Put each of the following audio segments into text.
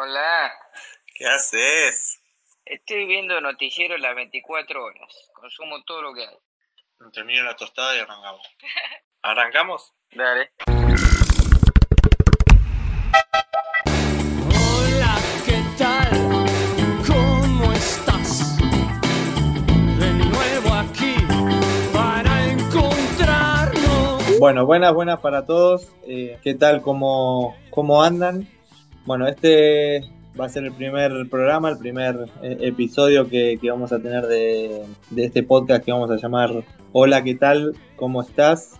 Hola. ¿Qué haces? Estoy viendo noticiero las 24 horas. Consumo todo lo que hay. Termino la tostada y arrancamos. ¿Arrancamos? Dale. Hola, ¿qué tal? ¿Cómo estás? De nuevo aquí para encontrarnos. Bueno, buenas, buenas para todos. Eh, ¿Qué tal? ¿Cómo, ¿Cómo andan? Bueno, este va a ser el primer programa, el primer eh, episodio que, vamos a tener de, este podcast que vamos a llamar Hola, ¿qué tal? ¿Cómo estás?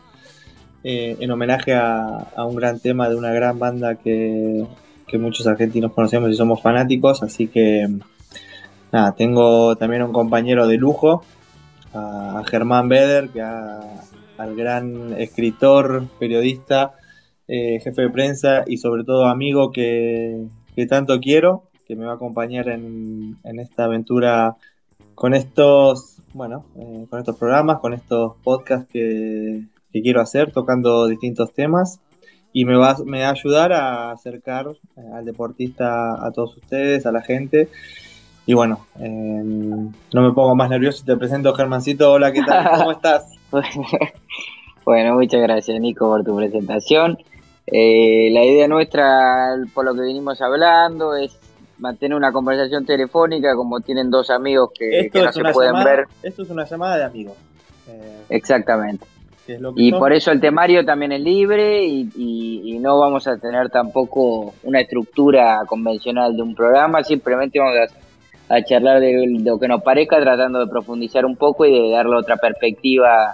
Eh, en homenaje a, un gran tema de una gran banda que, muchos argentinos conocemos y somos fanáticos, así que nada, tengo también un compañero de lujo, a, Germán Beder, que al gran escritor, periodista, eh, jefe de prensa y sobre todo amigo que, que tanto quiero, que me va a acompañar en, en esta aventura con estos, bueno, eh, con estos programas, con estos podcasts que, que quiero hacer, tocando distintos temas. Y me va, me va a ayudar a acercar eh, al deportista a todos ustedes, a la gente. Y bueno, eh, no me pongo más nervioso y te presento Germancito. Hola, ¿qué tal? ¿Cómo estás? bueno, muchas gracias Nico por tu presentación. Eh, la idea nuestra, por lo que venimos hablando, es mantener una conversación telefónica como tienen dos amigos que, Esto que no se pueden llamada, ver. esto es una llamada de amigos. Eh, Exactamente. es lo que Y somos. por eso el temario también es libre y, y- y no vamos a tener tampoco una estructura convencional de un programa, simplemente vamos a, a charlar de lo que nos parezca tratando de profundizar un poco y de darle otra perspectiva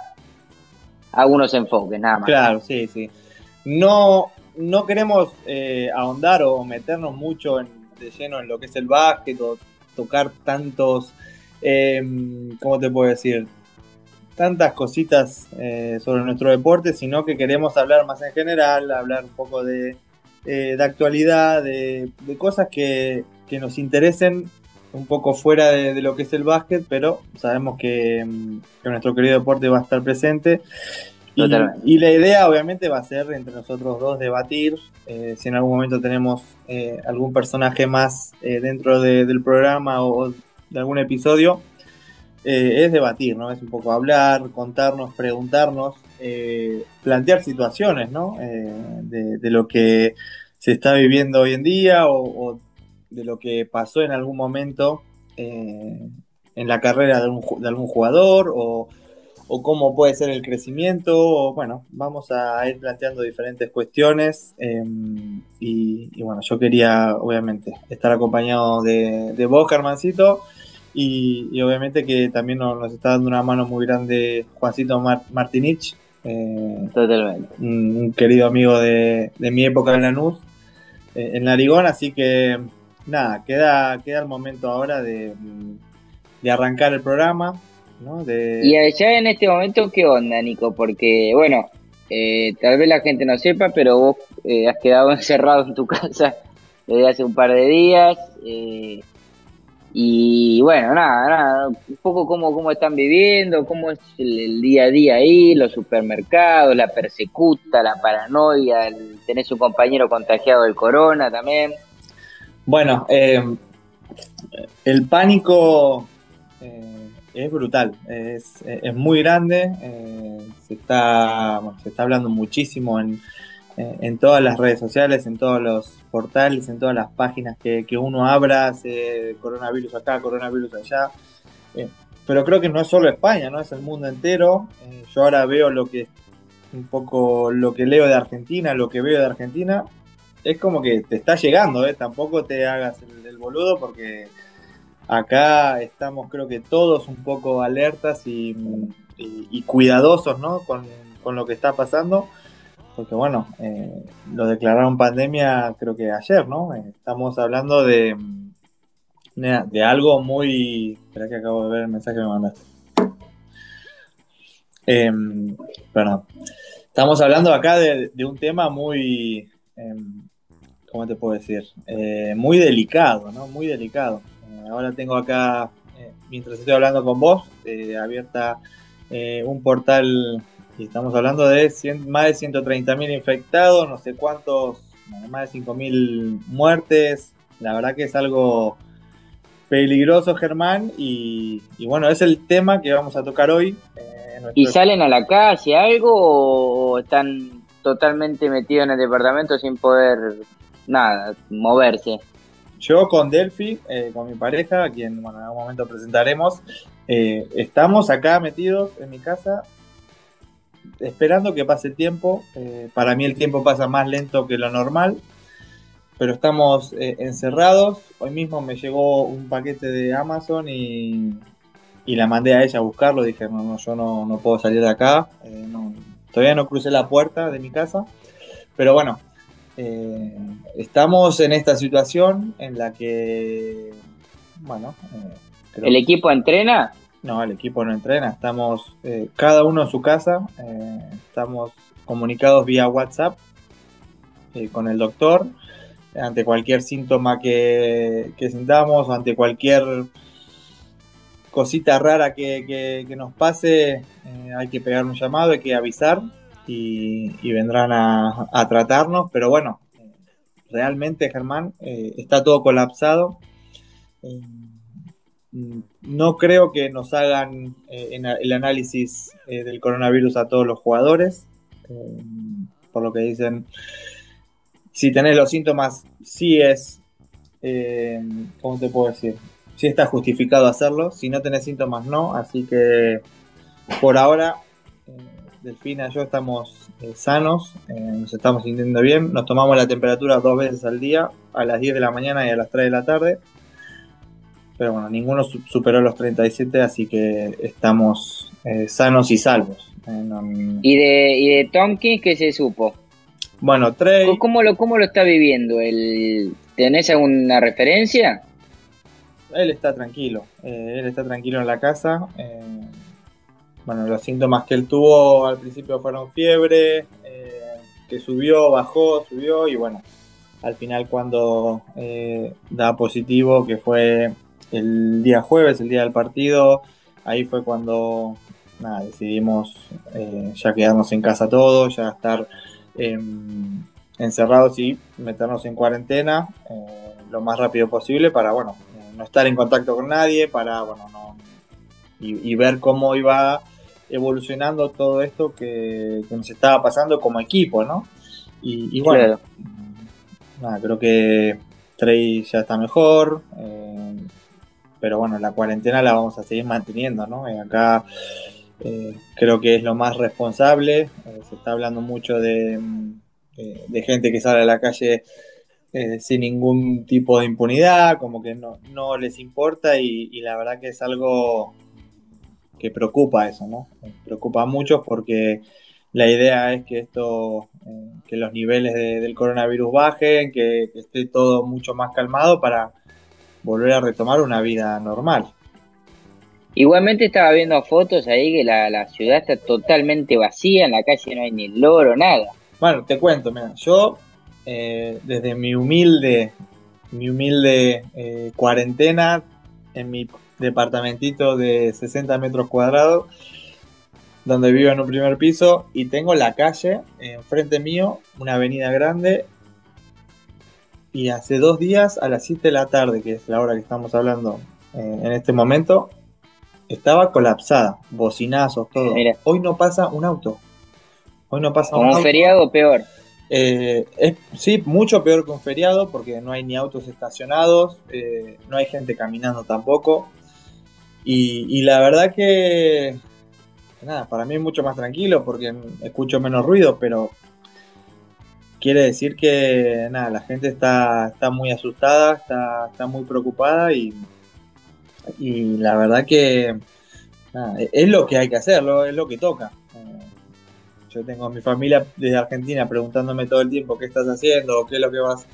a algunos enfoques, nada más. Claro, sí, sí. No, no queremos eh, ahondar o meternos mucho en- de lleno en lo que es el básquet o tocar tantos, eh, ¿cómo te puedo decir? Tantas cositas eh, sobre nuestro deporte, sino que queremos hablar más en general, hablar un poco de, eh, de actualidad, de, de cosas que, que nos interesen un poco fuera de, lo que es el básquet, pero sabemos que, que nuestro querido deporte va a estar presente. Y, la idea obviamente va a ser entre nosotros dos debatir, eh, si en algún momento tenemos eh, algún personaje más eh, dentro de- del programa o de algún episodio, eh, es debatir, ¿no? Es un poco hablar, contarnos, preguntarnos, plantear situaciones, ¿no? De, de lo que se está viviendo hoy en día o, o de lo que pasó en algún momento en la carrera de, un de algún jugador o, o cómo puede ser el crecimiento. O, bueno, vamos a ir planteando diferentes cuestiones eh, y, y, bueno, yo quería obviamente estar acompañado de, de vos, Germancito. Y, y obviamente que también nos, nos está dando una mano muy grande Juancito Mar- Martinich, eh, Totalmente. un, un querido amigo de, de mi época en Lanús, eh, en Narigón, así que nada, queda, queda el momento ahora de, de arrancar el programa, ¿no? De, Y allá en este momento, ¿qué onda, Nico? Porque, bueno, eh, tal vez la gente no sepa, pero vos eh, has quedado encerrado en tu casa desde hace un par de días. eh, y bueno, nada, nada, un poco cómo, cómo están viviendo, cómo es el, el día a día ahí, los supermercados, la persecuta, la paranoia, el, tenés un compañero contagiado del corona también. Bueno, eh, el pánico eh, es brutal, es, muy grande, eh, se, está, bueno, se está hablando muchísimo en, eh, en todas las redes sociales, en todos los portales, en todas las páginas que, que uno abra, se- coronavirus acá, coronavirus allá. Eh, pero creo que no es solo España, ¿no? Es el mundo entero. Yo ahora veo lo que un poco lo que leo de Argentina, lo que veo de Argentina, es como que te está llegando. Tampoco te hagas el, el boludo porque acá estamos creo que todos un poco alertas y, cuidadosos, ¿no? Con, con lo que está pasando. Porque bueno, eh, lo declararon pandemia creo que ayer, ¿no? Estamos hablando de, de, de algo muy... Espera que acabo de ver el mensaje que me mandaste. Em, perdón. Estamos hablando acá de, de un tema muy... em, ¿Cómo te puedo decir? Eh, muy delicado, ¿no? Muy delicado. Eh, ahora tengo acá, eh, mientras estoy hablando con vos, eh, abierta eh, un portal y estamos hablando de 100 más de 130.000 infectados, no sé cuántos, más de 5.000 muertes, la verdad que es algo peligroso, Germán, y, y bueno, es el tema que vamos a tocar hoy. eh, nuestro- ¿Y salen a la calle algo o están totalmente metidos en el departamento sin poder nada, moverse? Yo con Delphi, eh, con mi pareja, a quien bueno, en algún momento presentaremos, eh, estamos acá metidos en mi casa esperando que pase el tiempo. Eh, para mí el tiempo pasa más lento que lo normal, pero estamos eh, encerrados. Hoy mismo me llegó un paquete de Amazon y, y la mandé a ella a buscarlo. Dije, no, no, yo no, no puedo salir de acá. Eh, todavía no crucé la puerta de mi casa. Pero bueno, eh, estamos en esta situación en la que, bueno, eh, creo ¿El equipo entrena? no, el equipo no entrena, estamos eh, cada uno en su casa, eh, estamos comunicados vía WhatsApp eh, con el doctor ante cualquier síntoma que, que sintamos, ante cualquier cosita rara que, que- que nos pase, hay que pegar un llamado, hay que avisar y, vendrán a, tratarnos, pero bueno, realmente Germán, eh, está todo colapsado. Eh, No creo que nos hagan eh, el análisis del coronavirus a todos los jugadores. Por lo que dicen, si tenés los síntomas, sí es, ¿cómo te puedo decir? Sí está justificado hacerlo. Si no tenés síntomas, no. Así que por ahora, Delfina y yo estamos eh, sanos, eh, nos estamos sintiendo bien. Nos tomamos la temperatura dos veces al día, a las 10 de la mañana y a las 3 de la tarde. Pero bueno, ninguno su- superó los 37, así que estamos eh, sanos y salvos. No- ¿Y de, y de Tompkins qué se supo? Bueno, Trey, ¿Cómo- ¿Cómo lo, cómo lo está viviendo? El, ¿Tenés alguna referencia? él está tranquilo. él está tranquilo en la casa. Bueno, los síntomas que él tuvo al principio fueron fiebre, eh, que subió, bajó, subió y bueno, al final cuando eh, da positivo, que fue el día jueves, el día del partido, ahí fue cuando nada, decidimos eh, ya quedarnos en casa todos, ya estar em, encerrados y meternos en cuarentena eh, lo más rápido posible para, bueno, no estar en contacto con nadie, para, bueno, no, y, y ver cómo iba evolucionando todo esto que, que nos estaba pasando como equipo, ¿no? Y, y bueno, Claro. nada, creo que Trey ya está mejor, eh, pero bueno, la cuarentena la vamos a seguir manteniendo, ¿no? Eh, acá eh, creo que es lo más responsable, eh, se está hablando mucho de, mm, de gente que sale a la calle eh, sin ningún tipo de impunidad, como que no, no les importa y, y la verdad que es algo que preocupa eso, ¿no? Preocupa a muchos porque la idea es que esto, eh, que los niveles de- del coronavirus bajen, que, que esté todo mucho más calmado para volver a retomar una vida normal. Igualmente estaba viendo fotos ahí que la, la ciudad está totalmente vacía, en la calle no hay ni loro, nada. Bueno, te cuento, mira, yo eh, desde mi humilde, mi humilde eh, cuarentena en mi departamentito de 60 metros cuadrados, donde vivo en un primer piso y tengo la calle enfrente mío, una avenida grande. Y hace dos días a las 7 de la tarde, que es la hora que estamos hablando eh, en este momento, estaba colapsada, bocinazos, todo. Mira. Hoy no pasa un auto. Hoy no pasa un auto. feriado peor. Eh, es, sí, mucho peor que un feriado porque no hay ni autos estacionados, eh, no hay gente caminando tampoco. Y, y la verdad que, nada, para mí es mucho más tranquilo porque escucho menos ruido, pero quiere decir que nada, la gente está, está muy asustada, está, está muy preocupada y, y la verdad que nada, es lo que hay que hacerlo, es lo que toca. Eh, yo tengo a mi familia desde Argentina preguntándome todo el tiempo qué estás haciendo, qué es lo que vas,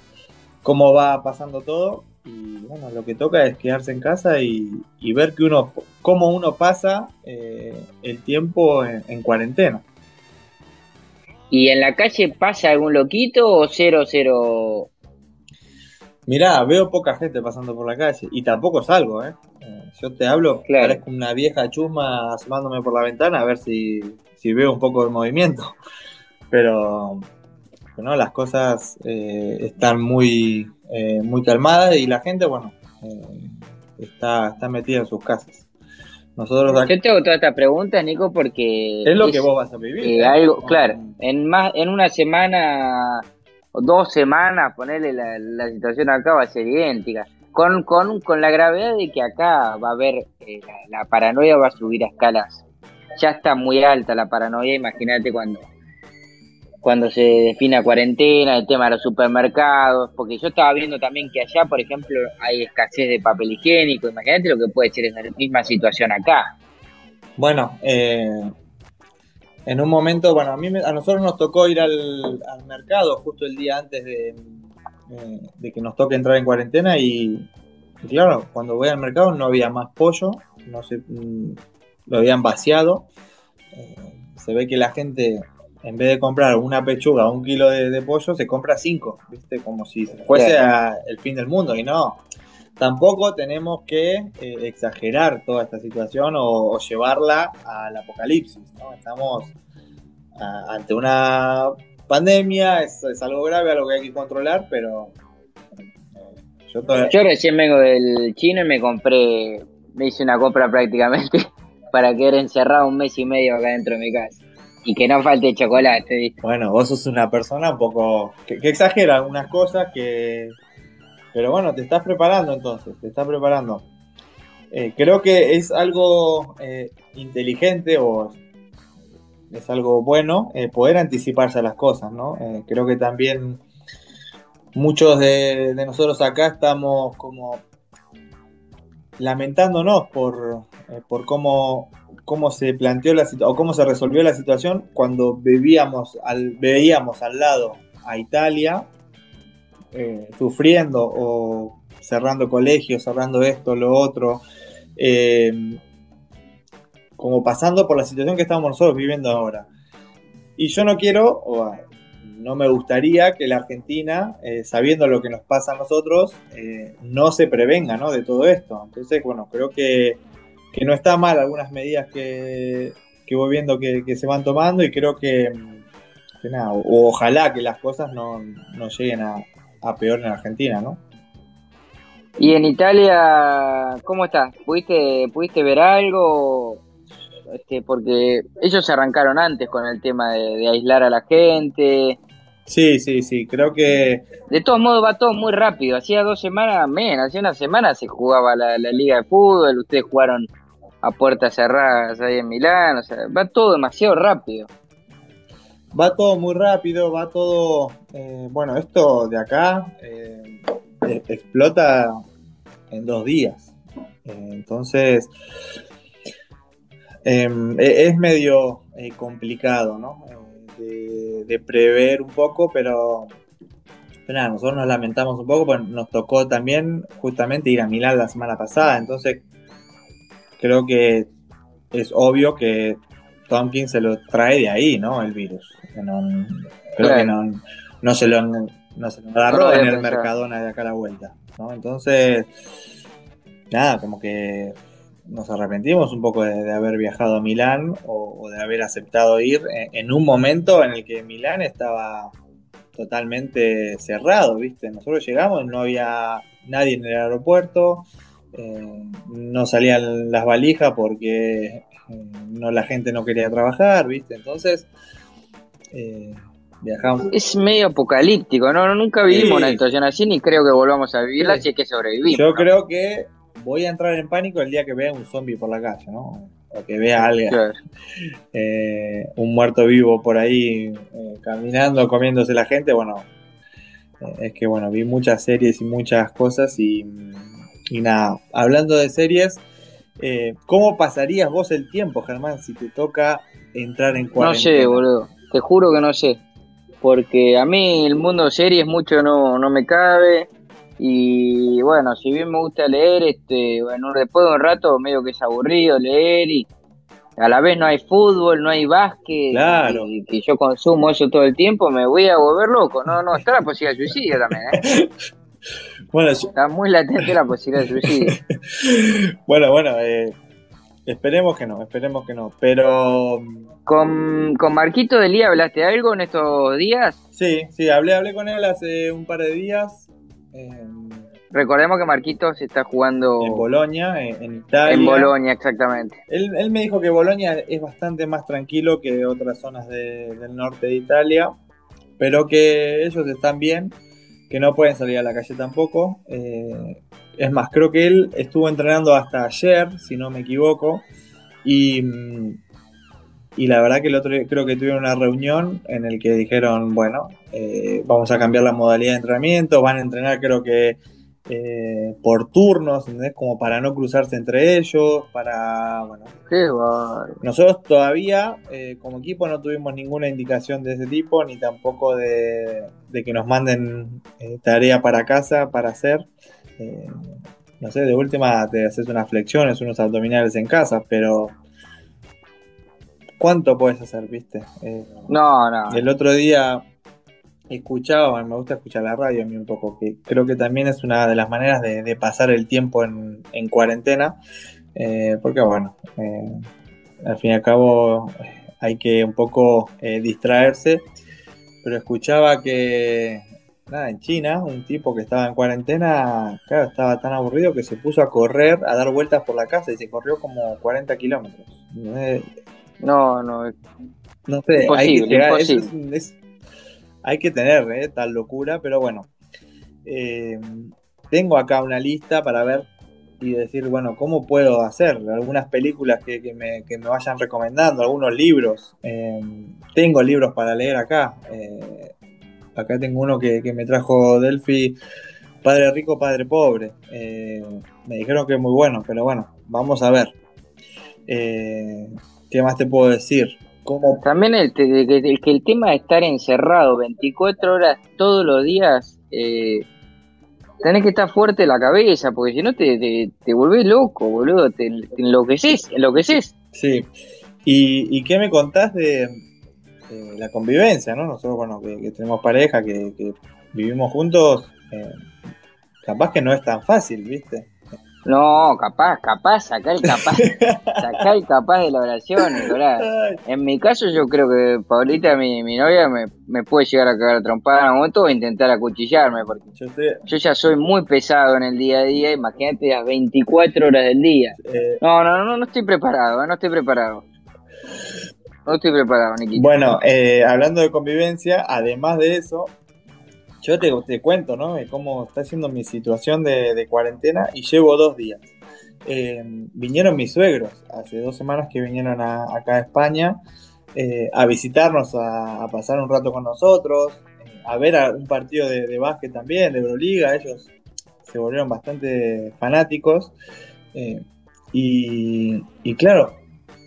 cómo va pasando todo. Y bueno, lo que toca es quedarse en casa y, y ver que uno, cómo uno pasa eh, el tiempo en, en cuarentena. ¿Y en la calle pasa algún loquito o cero, cero? Mirá, veo poca gente pasando por la calle y tampoco salgo, ¿eh? Eh, yo te hablo, Claro. parezco una vieja chusma asomándome por la ventana a ver si, si veo un poco de movimiento. Pero, pero no, las cosas eh, están muy eh, muy calmada y la gente, bueno, eh, está, está metida en sus casas. Nosotros acá- Yo te hago toda esta pregunta, Nico, porque es lo que vos vas a vivir. eh, ¿eh? algo, claro, en más, en una semana o dos semanas, ponerle la, la situación acá va a ser idéntica. Con, con, con la gravedad de que acá va a haber, la, la paranoia va a subir a escalas. Ya está muy alta la paranoia, imagínate cuando, cuando se defina cuarentena, el tema de los supermercados, porque yo estaba viendo también que allá, por ejemplo, hay escasez de papel higiénico, imagínate lo que puede ser esa misma situación acá. Bueno, eh, en un momento, bueno, a, mí a nosotros nos tocó ir al, mercado justo el día antes de, eh, de que nos toque entrar en cuarentena y, claro, cuando voy al mercado no había más pollo, no sé, mm, lo habían vaciado. Eh, se ve que la gente, en vez de comprar una pechuga o un kilo de, de pollo, se compra cinco, ¿viste? Como si fuese a- el fin del mundo y no. Tampoco tenemos que eh, exagerar toda esta situación o, o llevarla al apocalipsis, ¿no? Estamos ante una pandemia, es, es algo grave, algo que hay que controlar, pero eh, yo todavía- Yo recién vengo del chino y me compré, me hice una compra prácticamente para quedar encerrado un mes y medio acá dentro de mi casa. Y que no falte chocolate. Bueno, vos sos una persona un poco que, exagera algunas cosas que... Pero bueno, te estás preparando entonces, te estás preparando. Eh, creo que es algo eh, inteligente o es algo bueno eh, poder anticiparse a las cosas, ¿no? Creo que también muchos de, de nosotros acá estamos como lamentándonos por, por cómo, cómo se planteó la situación o cómo se resolvió la situación cuando vivíamos al, veíamos al lado a Italia eh, sufriendo o cerrando colegios, cerrando esto, lo otro, eh, como pasando por la situación que estamos nosotros viviendo ahora. Y yo no quiero, o no me gustaría que la Argentina, eh, sabiendo lo que nos pasa a nosotros, no se prevenga ¿no? de todo esto. Entonces, bueno, creo que, que no está mal algunas medidas que, que voy viendo que, que se van tomando y creo que, que nada, o, ojalá que las cosas no, no lleguen a, a peor en Argentina, ¿no? Y en Italia, ¿cómo estás? ¿Pudiste, ¿Pudiste ver algo? Este, porque ellos arrancaron antes con el tema de, de aislar a la gente. Sí, sí, sí, creo que De todos modos va todo muy rápido. Hacía dos semanas, menos, hacía una semana se jugaba la, la liga de fútbol, ustedes jugaron a puertas cerradas ahí en Milán, o sea, va todo demasiado rápido. va todo muy rápido, va todo, eh, bueno, esto de acá eh, explota en dos días. Eh, entonces, eh, es medio eh, complicado, ¿no? De, de prever un poco, pero, pero nada, nosotros nos lamentamos un poco, porque nos tocó también justamente ir a Milán la semana pasada, entonces creo que es obvio que Tompkins se lo trae de ahí, ¿no? El virus. No- creo Claro. que no, no se lo, no se lo agarró No en el. Mercadona de acá a la vuelta, ¿no? Entonces, nada, como que nos arrepentimos un poco de, de haber viajado a Milán o, o de haber aceptado ir en, en un momento en el que Milán estaba totalmente cerrado, ¿viste? Nosotros llegamos y no había nadie en el aeropuerto, eh, no salían las valijas porque eh, no la gente no quería trabajar, ¿viste? Entonces, eh, viajamos. Es medio apocalíptico, ¿no? Nunca vivimos Sí. una situación así ni creo que volvamos a vivirla Sí. si es que sobrevivimos. Yo ¿no? creo que voy a entrar en pánico el día que vea un zombie por la calle, ¿no? O que vea a alguien, Claro. eh, un muerto vivo por ahí caminando, comiéndose la gente. Bueno, es que bueno, vi muchas series y muchas cosas y, y nada, hablando de series, eh, ¿cómo pasarías vos el tiempo, Germán, si te toca entrar en No cuarentena? sé, boludo. Te juro que no sé. Porque a mí el mundo de series mucho no, no me cabe. Y bueno, si bien me gusta leer, este, bueno, después de un rato medio que es aburrido leer y a la vez no hay fútbol, no hay básquet. Claro. Y que yo consumo eso todo el tiempo, me voy a volver loco. No, no, está la posibilidad de suicidio también, ¿eh? Bueno, Está muy latente la posibilidad de suicidio. bueno, bueno, eh, esperemos que no, esperemos que no. Pero ¿Con, con Marquito Delía hablaste algo en estos días? sí, sí, hablé, hablé con él hace un par de días. eh, Recordemos que Marquitos está jugando en Bolonia, en, en Italia. en Bolonia, exactamente. Él, él me dijo que Bolonia es bastante más tranquilo que otras zonas de- del norte de Italia, pero que ellos están bien, que no pueden salir a la calle tampoco. Eh, es más, creo que él estuvo entrenando hasta ayer, si no me equivoco, y, mm, y la verdad que el otro creo que tuvieron una reunión en el que dijeron, bueno, eh, vamos a cambiar la modalidad de entrenamiento, van a entrenar creo que eh, por turnos, ¿entendés? Como para no cruzarse entre ellos, para, bueno, Qué nosotros todavía eh, como equipo no tuvimos ninguna indicación de ese tipo, ni tampoco de, de que nos manden eh, tarea para casa para hacer. No sé, de última te haces unas flexiones, unos abdominales en casa, pero ¿cuánto puedes hacer, viste? No, no. el otro día escuchaba, me gusta escuchar la radio a mí un poco, que creo que también es una de las maneras de, de pasar el tiempo en, en cuarentena, eh, porque bueno, eh, al fin y al cabo eh, hay que un poco eh, distraerse, pero escuchaba que, nada, en China, un tipo que estaba en cuarentena, claro, estaba tan aburrido que se puso a correr, a dar vueltas por la casa y se corrió como 40 kilómetros. No, no. no sé, hay que, Imposible, llegar- imposible. es- es- hay que tener eh, tal locura, pero bueno. Eh, tengo acá una lista para ver y decir, bueno, ¿cómo puedo hacer? Algunas películas que, me, que me vayan recomendando, algunos libros. Eh, tengo libros para leer acá. Acá tengo uno que, me trajo Delphi, Padre Rico, Padre Pobre. Me dijeron que es muy bueno, pero bueno, vamos a ver. ¿Qué más te puedo decir? ¿Cómo También el, el que el tema de estar encerrado 24 horas todos los días, eh, tenés que estar fuerte la cabeza, porque si no te, te, te volvés loco, boludo, te, te enloqueces, enloqueces. Sí. ¿Y, y qué me contás de, de la convivencia, no? Nosotros, bueno, que, que tenemos pareja, que, que vivimos juntos, eh, capaz que no es tan fácil, ¿viste? No, capaz, capaz, sacá el capaz, sacá el capaz de la oración, Nicolás. En mi caso yo creo que Paulita, mi, mi novia, me, me puede llegar a cagar a trompada en algún momento o intentar acuchillarme, porque yo estoy, yo ya soy muy pesado en el día a día, imagínate las 24 horas del día. eh, No, no, no, no estoy preparado, eh, no estoy preparado. No estoy preparado, Nikita. bueno, eh, hablando de convivencia, además de eso, yo te, cuento, ¿no? Cómo está siendo mi situación de, cuarentena y llevo dos días. Eh, vinieron mis suegros, hace dos semanas que vinieron a- acá a España eh, a visitarnos, a, pasar un rato con nosotros, eh, a ver un partido de, básquet también, de Euroliga, ellos se volvieron bastante fanáticos. y, claro,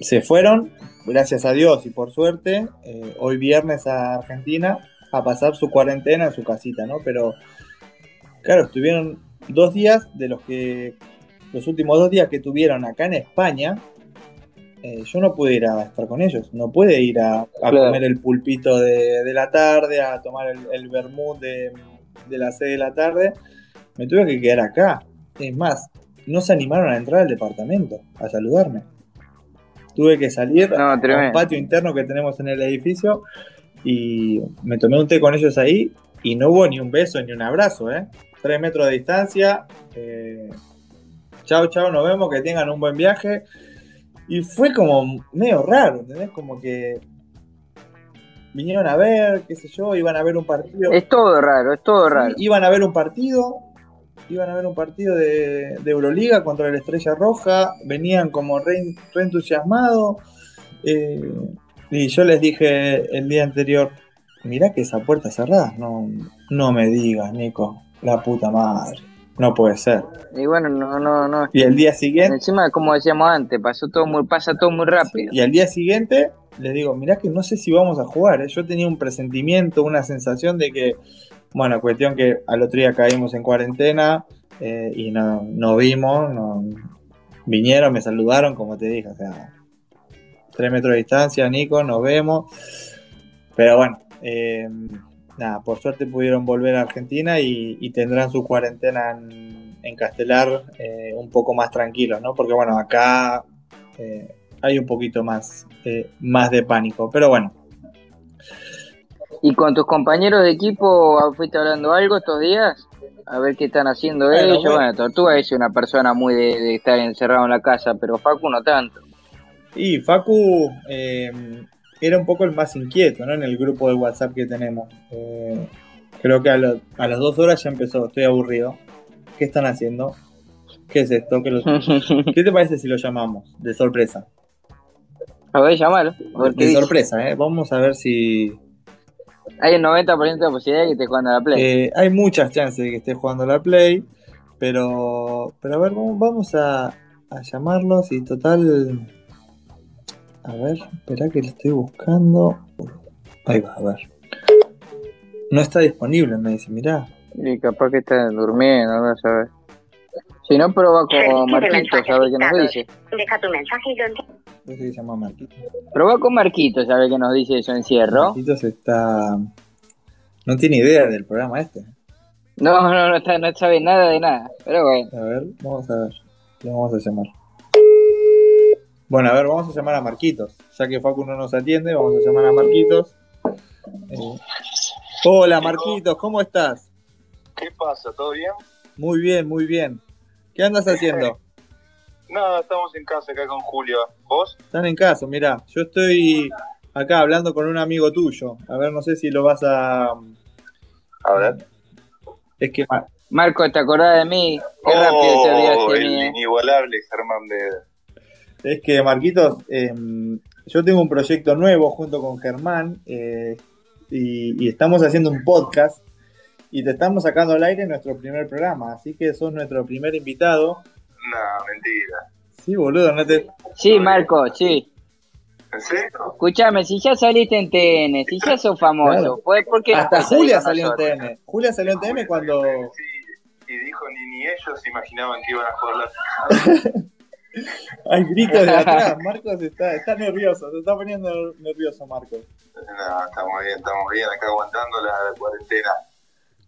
se fueron, gracias a Dios y por suerte, hoy viernes a Argentina a pasar su cuarentena en su casita, ¿no? Pero claro, estuvieron dos días de los que los últimos dos días que tuvieron acá en España, eh, yo no pude ir a estar con ellos, no pude ir a, a Claro. comer el pulpito de, de la tarde, a tomar el, el vermut de, de las 6 de la tarde, me tuve que quedar acá. Es más, no se animaron a entrar al departamento a saludarme. Tuve que salir No, a un tremendo. patio interno que tenemos en el edificio y me tomé un té con ellos ahí y no hubo ni un beso ni un abrazo, ¿eh? Tres metros de distancia. Eh, chao, chao, nos vemos, que tengan un buen viaje. Y fue como medio raro, ¿entendés? Como que vinieron a ver, qué sé yo, iban a ver un partido. Es todo raro, es todo Sí, raro. iban a ver un partido, iban a ver un partido de, de Euroliga contra la Estrella Roja, venían como re, re entusiasmados. eh, y yo les dije el día anterior, mirá que esa puerta cerrada, no, no me digas, Nico, la puta madre, no puede ser. Y bueno, no, no, no. Y el día siguiente, Encima, como decíamos antes, pasó todo muy, pasa todo muy rápido. y al día siguiente les digo, mirá que no sé si vamos a jugar, ¿eh? yo tenía un presentimiento, una sensación de que, bueno, cuestión que al otro día caímos en cuarentena eh, y no, no vimos, no- vinieron, me saludaron, como te dije, o sea, tres metros de distancia, Nico, nos vemos, pero bueno, eh, nada, por suerte pudieron volver a Argentina y, y tendrán su cuarentena en, en Castelar eh, un poco más tranquilos, ¿no? Porque bueno, acá eh, hay un poquito más, eh, más de pánico, pero bueno, ¿Y con tus compañeros de equipo fuiste hablando algo estos días? a ver qué están haciendo Bueno, ellos. bueno. Bueno, Tortuga es una persona muy de, de estar encerrado en la casa, pero Facu no tanto. Y Facu eh, era un poco el más inquieto, ¿no? En el grupo de WhatsApp que tenemos. Eh, creo que a, lo- a las dos horas ya empezó, estoy aburrido. ¿Qué están haciendo? ¿Qué es esto? ¿Qué, lo- ¿Qué te parece si lo llamamos? De sorpresa. a ver. A qué De dice. sorpresa, ¿eh? Vamos a ver si... Hay un 90% de posibilidad de que te jugando a la Play. Eh, hay muchas chances de que esté jugando la Play, pero, pero a ver, vamos, vamos a, a llamarlos y total... A ver, espera que lo estoy buscando. Ahí va, a ver. No está disponible, me dice, mirá. Y capaz que está durmiendo, no ver. Si no, prueba con a ver qué nos dice. Deja tu mensaje y lo que se llama Marquitos. Prueba con Marquitos, a ver qué nos dice de su encierro. Marquitos está... No tiene idea del programa este. No, no, no, está, no sabe nada de nada. Pero bueno. A ver, vamos a ver. Lo vamos a llamar. Bueno, a ver, vamos a llamar a Marquitos. Ya que Facu no nos atiende, vamos a llamar a Marquitos. Eh, Hola Marquitos, ¿cómo estás? ¿Qué pasa? ¿Todo bien? Muy bien, muy bien. ¿Qué andas haciendo? Nada, estamos en casa acá con Julio. ¿Vos? Están en casa, mirá. Yo estoy acá hablando con un amigo tuyo. A ver, no sé si lo vas a... A ver. Es que Mar- Marco, ¿te acordás de mí? Qué rápido te olvidaste de el mí. eh. inigualable Germán de... Es que Marquitos, eh, yo tengo un proyecto nuevo junto con Germán eh, y, y estamos haciendo un podcast y te estamos sacando al aire nuestro primer programa, así que sos nuestro primer invitado. No, mentira. Sí, boludo, no te... Sí, Marco, sí. ¿En serio? Escuchame, si ya saliste en TN, si ya sos famoso, Claro. ¿por, por qué no Hasta Julia salió en nosotros? TN. Julia salió en TN cuando... Sí, y dijo ni, ni ellos imaginaban que iban a jugar la... Hay gritos de atrás, Marcos está, está nervioso, se está poniendo nervioso Marcos. No, estamos bien, estamos bien acá aguantando la cuarentena.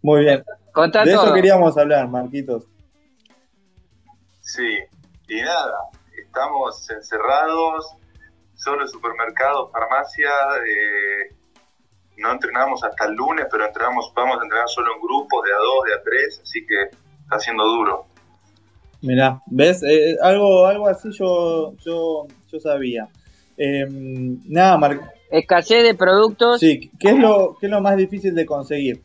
Muy bien, Contá de eso queríamos hablar, Marquitos. Sí, y nada, estamos encerrados, solo supermercados, farmacia, eh, no entrenamos hasta el lunes, pero entrenamos, vamos a entrenar solo en grupos de a dos, de a tres, así que está siendo duro. Mirá, ¿ves? Eh, algo, algo así yo, yo, yo sabía. Eh, nada, Mar- Escasez de productos. sí, ¿qué es, lo, ¿qué es lo más difícil de conseguir?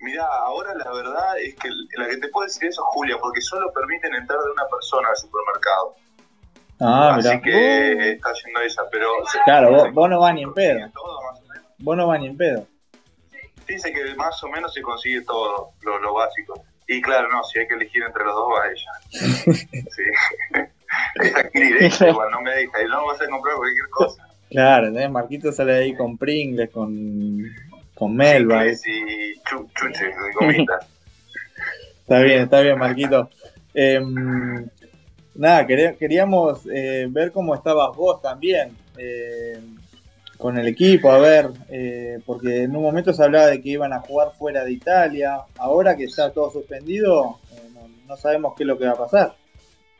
Mira, ahora la verdad es que la que te puedo decir eso es Julia, porque solo permiten entrar de una persona al supermercado. Ah, así mirá. que está yendo esa, pero... Claro, vos, vos no vas ni en pedo. Todo. Vos no vas ni en pedo. Dice que más o menos se consigue todo, lo, lo básico. Y claro, no, si hay que elegir entre los dos, va ella. Sí. Es aquí directo, igual, no me deja. Y no vas a comprar cualquier cosa. Claro, ¿eh? Marquito sale ahí con Pringles, con, con Melba. Y chu- chuches de gomitas. Está bien, está bien, Marquito. Eh, nada, quería- queríamos eh, ver cómo estabas vos también eh, con el equipo, a ver, eh, porque en un momento se hablaba de que iban a jugar fuera de Italia. Ahora que está todo suspendido, eh, no, sabemos qué es lo que va a pasar.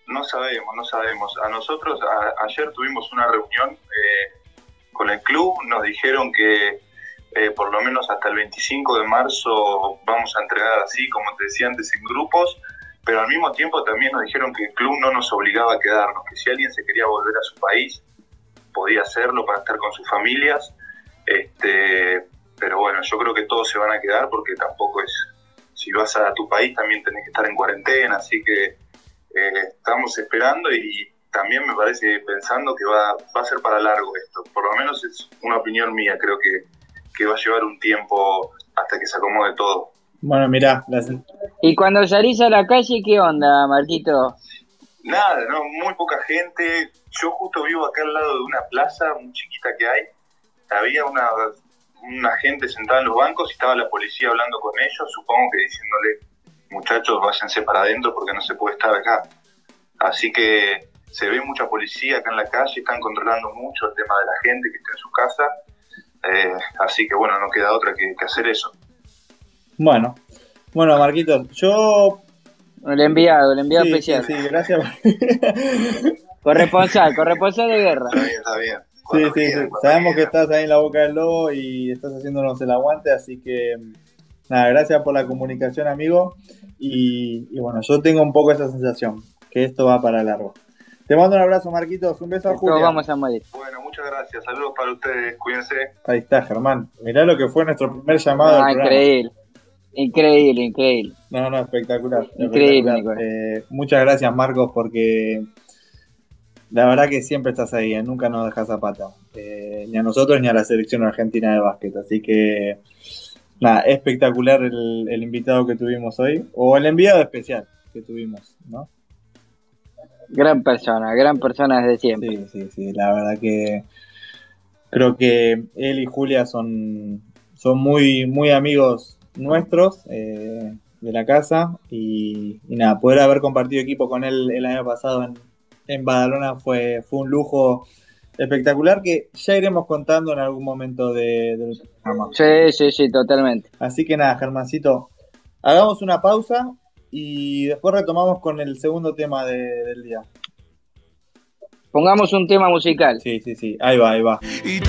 No sabemos, no sabemos. A nosotros a- ayer tuvimos una reunión eh, con el club, nos dijeron que eh, por lo menos hasta el 25 de marzo vamos a entrenar así, como te decía antes, en grupos, pero al mismo tiempo también nos dijeron que el club no nos obligaba a quedarnos, que si alguien se quería volver a su país, podía hacerlo para estar con sus familias. Este, pero bueno, yo creo que todos se van a quedar porque tampoco es, si vas a tu país también tenés que estar en cuarentena, así que eh, estamos esperando y también me parece pensando que va, va a ser para largo esto. Por lo menos es una opinión mía, creo que, que va a llevar un tiempo hasta que se acomode todo. Bueno, mirá, las- Y cuando salís a la calle, ¿qué onda, Marquito? Nada, no, muy poca gente. Yo justo vivo acá al lado de una plaza muy chiquita que hay. Había una, gente sentada en los bancos y estaba la policía hablando con ellos, supongo que diciéndole, muchachos, váyanse para adentro porque no se puede estar acá. Así que se ve mucha policía acá en la calle, están controlando mucho el tema de la gente que está en su casa. Eh, así que bueno, no queda otra que, que hacer eso. bueno, bueno, Marquitos, yo El enviado, el enviado sí, sí, especial. sí, gracias. Corresponsal, corresponsal de guerra. Está bien, está bien. Sí, Cuando sí, sí. Sabemos que estás ahí en la boca del lobo y estás haciéndonos el aguante, así que nada, gracias por la comunicación, amigo. Y, y bueno, yo tengo un poco esa sensación, que esto va para largo. Te mando un abrazo, Marquitos. Un beso a Julia. vamos a morir. Bueno, muchas gracias. Saludos para ustedes. Cuídense. Ahí está, Germán. Mirá lo que fue nuestro primer llamado. Ah, al programa. increíble. Increíble, increíble. No, no, espectacular. Increíble, espectacular. Eh, muchas gracias, Marcos, porque la verdad que siempre estás ahí, eh, nunca nos dejas zapata. Eh, ni a nosotros ni a la selección argentina de básquet. Así que, nada, espectacular el, el invitado que tuvimos hoy, o el enviado especial que tuvimos, ¿no? Gran persona, gran persona desde siempre. Sí, sí, sí, la verdad que creo que él y Julia son, son muy, muy amigos nuestros eh, de la casa y, y nada, poder haber compartido equipo con él el año pasado en, en Badalona fue, fue un lujo espectacular que ya iremos contando en algún momento de, del programa. Sí, sí, sí, totalmente. Así que nada, Germancito, hagamos una pausa y después retomamos con el segundo tema de- del día. Pongamos un tema musical. Sí, sí, sí, ahí va, ahí va. Y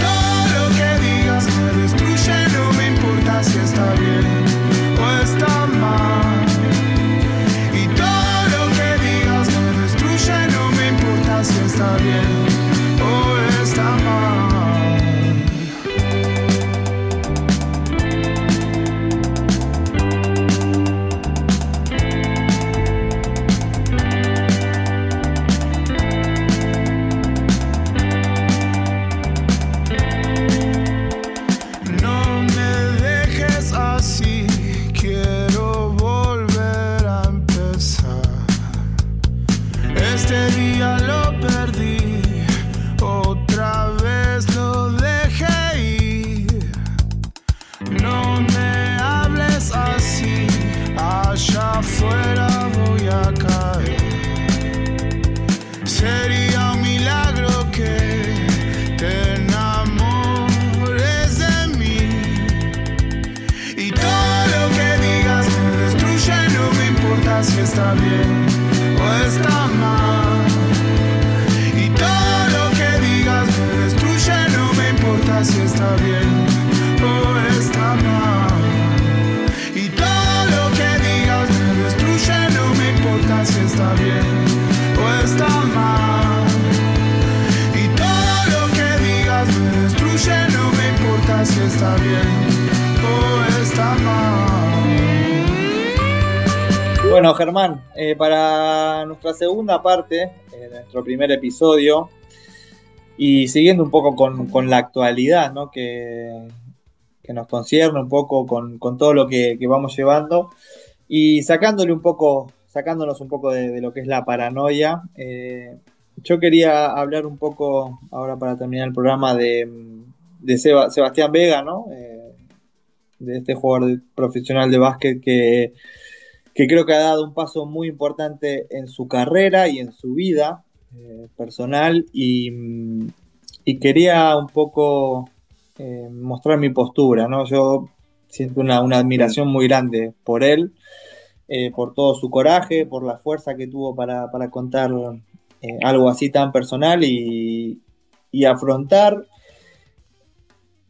Germán, eh, para nuestra segunda parte, eh, nuestro primer episodio, y siguiendo un poco con, con la actualidad, ¿no? Que, que nos concierne un poco con, con todo lo que, que vamos llevando, y sacándole un poco, sacándonos un poco de, de lo que es la paranoia, eh, yo quería hablar un poco, ahora para terminar el programa, de, de Seba- Sebastián Vega, ¿no? Eh, de este jugador profesional de básquet que que creo que ha dado un paso muy importante en su carrera y en su vida eh, personal y, quería un poco eh, mostrar mi postura, ¿no? Yo siento una, admiración muy grande por él, eh, por todo su coraje, por la fuerza que tuvo para, para contar algo así tan personal y, y afrontar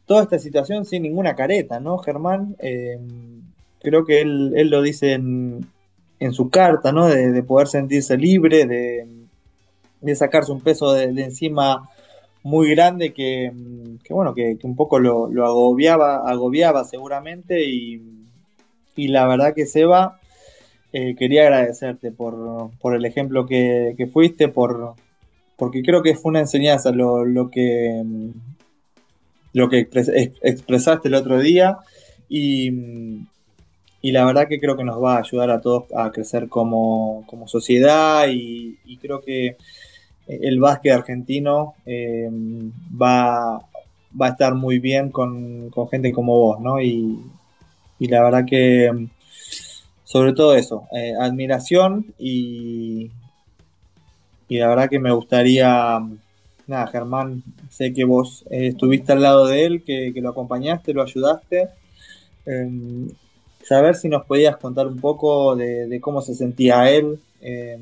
toda esta situación sin ninguna careta, ¿no, Germán? Creo que él, él lo dice en, en su carta, ¿no? De, de poder sentirse libre, de, de sacarse un peso de, encima muy grande que, que bueno, que, un poco lo, lo agobiaba, agobiaba seguramente y, y la verdad que Seba, eh, quería agradecerte por, por el ejemplo que, que fuiste, por, porque creo que fue una enseñanza lo, lo que, lo que expres- ex- expresaste el otro día y, y la verdad que creo que nos va a ayudar a todos a crecer como, como sociedad y, creo que el básquet argentino eh, va, va a estar muy bien con, con gente como vos, ¿no? Y, y la verdad que sobre todo eso, eh, admiración y, y la verdad que me gustaría, nada, Germán, sé que vos eh, estuviste al lado de él, que, lo acompañaste, lo ayudaste. Saber si nos podías contar un poco de, de cómo se sentía él, eh,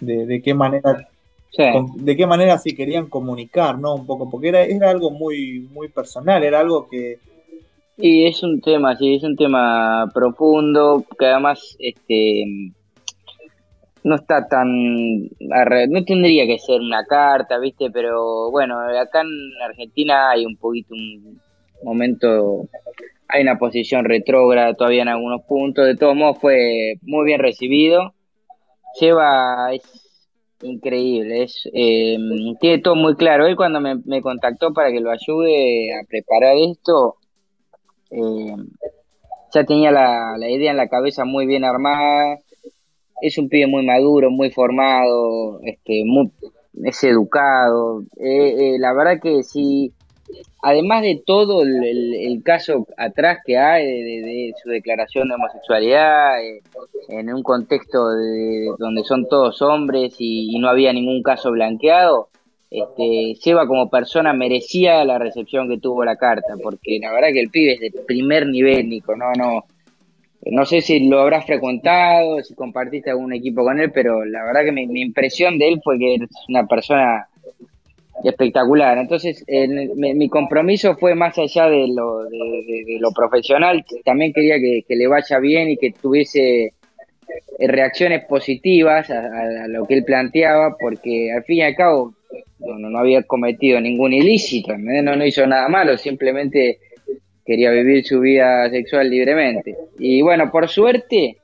de, de qué manera Sí. con- de qué manera sí querían comunicar, ¿no? Un poco, porque era, era algo muy, muy personal, era algo que, Y es un tema, sí, es un tema profundo, que además este no está tan no tendría que ser una carta, ¿viste? Pero bueno, acá en Argentina hay un poquito un momento hay una posición retrógrada todavía en algunos puntos, de todos modos fue muy bien recibido. Lleva es increíble, es eh, tiene todo muy claro. Él cuando me, contactó para que lo ayude a preparar esto, eh, ya tenía la, idea en la cabeza muy bien armada. Es un pibe muy maduro, muy formado, este, muy, es educado. Eh, eh, la verdad que sí, además de todo el, caso atrás que hay de, su declaración de homosexualidad, eh, en un contexto de, donde son todos hombres y, y no había ningún caso blanqueado, este, Seba como persona merecía la recepción que tuvo la carta, porque la verdad que el pibe es de primer nivel, Nico, no, no, no sé si lo habrás frecuentado, si compartiste algún equipo con él, pero la verdad que mi, mi impresión de él fue que es una persona espectacular. Entonces, en- mi, mi compromiso fue más allá de lo, de, lo profesional, también quería que, le vaya bien y que tuviese reacciones positivas a, lo que él planteaba, porque al fin y al cabo no, no- había cometido ningún ilícito, no, no hizo nada malo, simplemente quería vivir su vida sexual libremente. Y bueno, por suerte,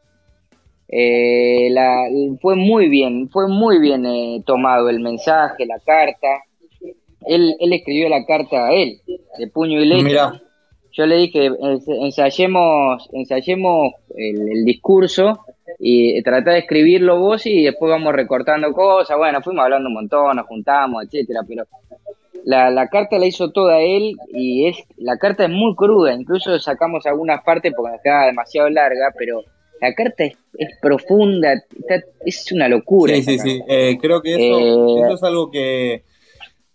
eh, la, fue muy bien, fue muy bien eh, tomado el mensaje, la carta. Él, él escribió la carta a él, de puño y letra. Mirá. Yo le dije, ens- ensayemos, ensayemos el, el discurso y tratá de escribirlo vos y después vamos recortando cosas. Bueno, fuimos hablando un montón, nos juntamos, etcétera, pero la, la carta la hizo toda él y es la carta es muy cruda, incluso sacamos algunas partes porque nos quedaba demasiado larga, pero la carta es, es profunda, está- es una locura. Sí, sí, carta. sí. Eh, creo que eso, Eh, eso es algo que,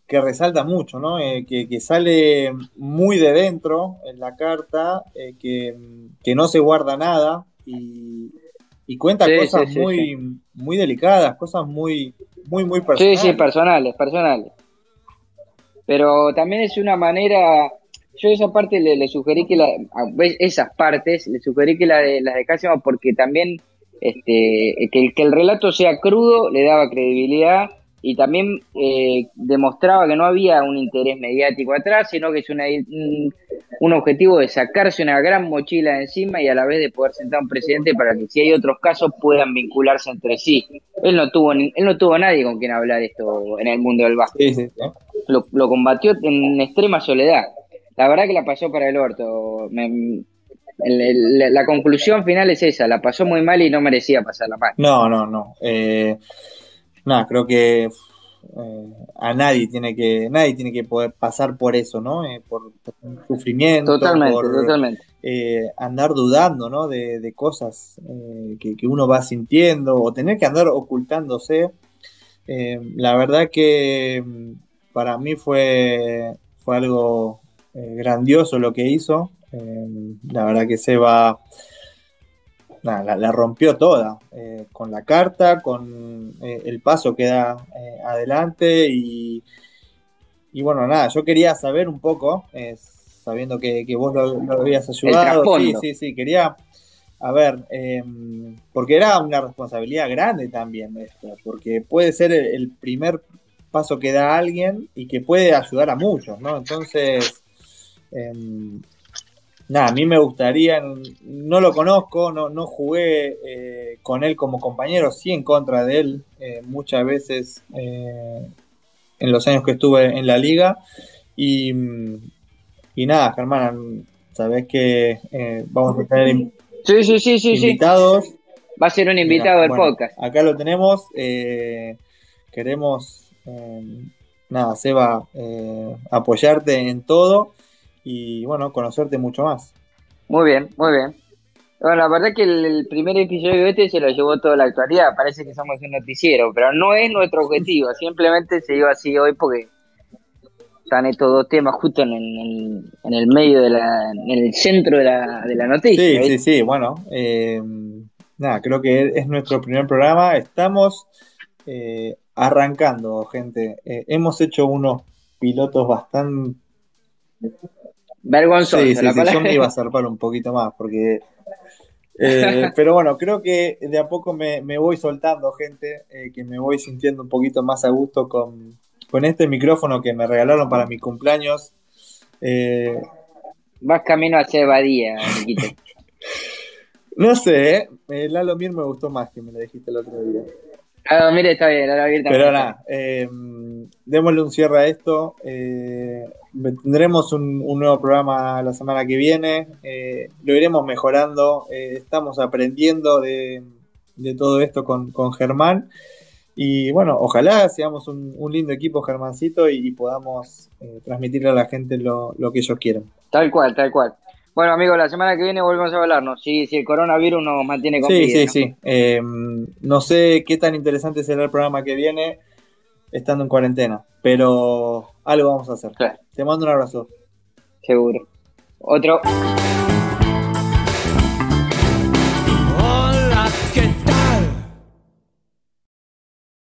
que resalta mucho, ¿no? Eh, que, que sale muy de dentro en la carta, eh, que, que no se guarda nada y, y cuenta Sí, cosas sí, sí, muy, muy delicadas, cosas muy, muy, muy Sí, personales. sí, personales, personales. Pero también es una manera, yo esa parte le, le sugerí que la, esas partes, le sugerí que la de, las de Cásimo porque también este, que, que el relato sea crudo le daba credibilidad y también eh, demostraba que no había un interés mediático atrás, sino que es una, un, un objetivo de sacarse una gran mochila de encima y a la vez de poder sentar un presidente para que si hay otros casos puedan vincularse entre sí. Él no tuvo, ni- él no tuvo nadie con quien hablar esto en el mundo del básquet Sí, sí, sí. lo, lo combatió en extrema soledad. La verdad que la pasó para el orto. Me- la conclusión final es esa, la pasó muy mal y no merecía pasarla mal. No, no, no. Eh, nada, creo que eh, a nadie tiene que, nadie tiene que poder pasar por eso, ¿no? Eh, por, sufrimiento, Totalmente, por totalmente. eh, andar dudando, ¿no? De, de cosas que, que uno va sintiendo o tener que andar ocultándose. La verdad que mm, para mí fue, fue algo grandioso lo que hizo. La verdad que Seba nada, la, la rompió toda, eh, con la carta, con eh, el paso que da eh, adelante y, y bueno, nada, yo quería saber un poco, sabiendo que, que vos lo, lo habías ayudado, sí, sí, sí, quería, a ver, eh, porque era una responsabilidad grande también esto, porque puede ser el, el primer paso que da alguien y que puede ayudar a muchos, ¿no? Entonces, em, nada, a mí me gustaría, no lo conozco, no, no jugué eh, con él como compañero, sí en contra de él eh, muchas veces eh, en los años que estuve en la liga. Y, mm, y nada, Germán, sabés que eh, vamos a tener Sí, sí, sí, sí, sí. invitados. Va a ser un invitado del bueno, podcast. Acá lo tenemos. queremos, nada, Seba, apoyarte en todo y bueno, conocerte mucho más. Muy bien, muy bien. Bueno, la verdad que el, el primer episodio este se lo llevó toda la actualidad. Parece que somos un noticiero, pero no es nuestro objetivo. Simplemente se dio así hoy porque están estos dos temas justo en el, en el medio de la, en el centro de la, de la noticia. Sí, sí, sí, bueno, eh, nada, creo que es nuestro primer programa. Estamos eh, arrancando, gente. Eh, hemos hecho unos pilotos bastante Vergonzoso, Sí, sí, la sí, yo me iba a zarpar un poquito más porque... eh, pero bueno, creo que de a poco me, me voy soltando, gente, eh, que me voy sintiendo un poquito más a gusto con, con este micrófono que me regalaron para mi cumpleaños. Eh, Vas camino a ser Badía, Niquito. no sé, Lalo Mir me gustó más que me lo dijiste el otro día. Ah, mire, está bien, ahora abierta. Pero nada, eh, démosle un cierre a esto. eh, tendremos un, un nuevo programa la semana que viene. eh, lo iremos mejorando. estamos aprendiendo de, de todo esto con, con Germán. Y bueno, ojalá seamos un, un lindo equipo, Germancito, y, y podamos eh, transmitirle a la gente lo, lo que ellos quieren. Tal cual, tal cual. Bueno, amigos, la semana que viene volvemos a hablarnos. Si, si el coronavirus nos mantiene con Sí, sí, ¿no? sí. Eh, no sé qué tan interesante será el programa que viene estando en cuarentena, pero algo vamos a hacer. Claro. Te mando un abrazo. Seguro. Otro.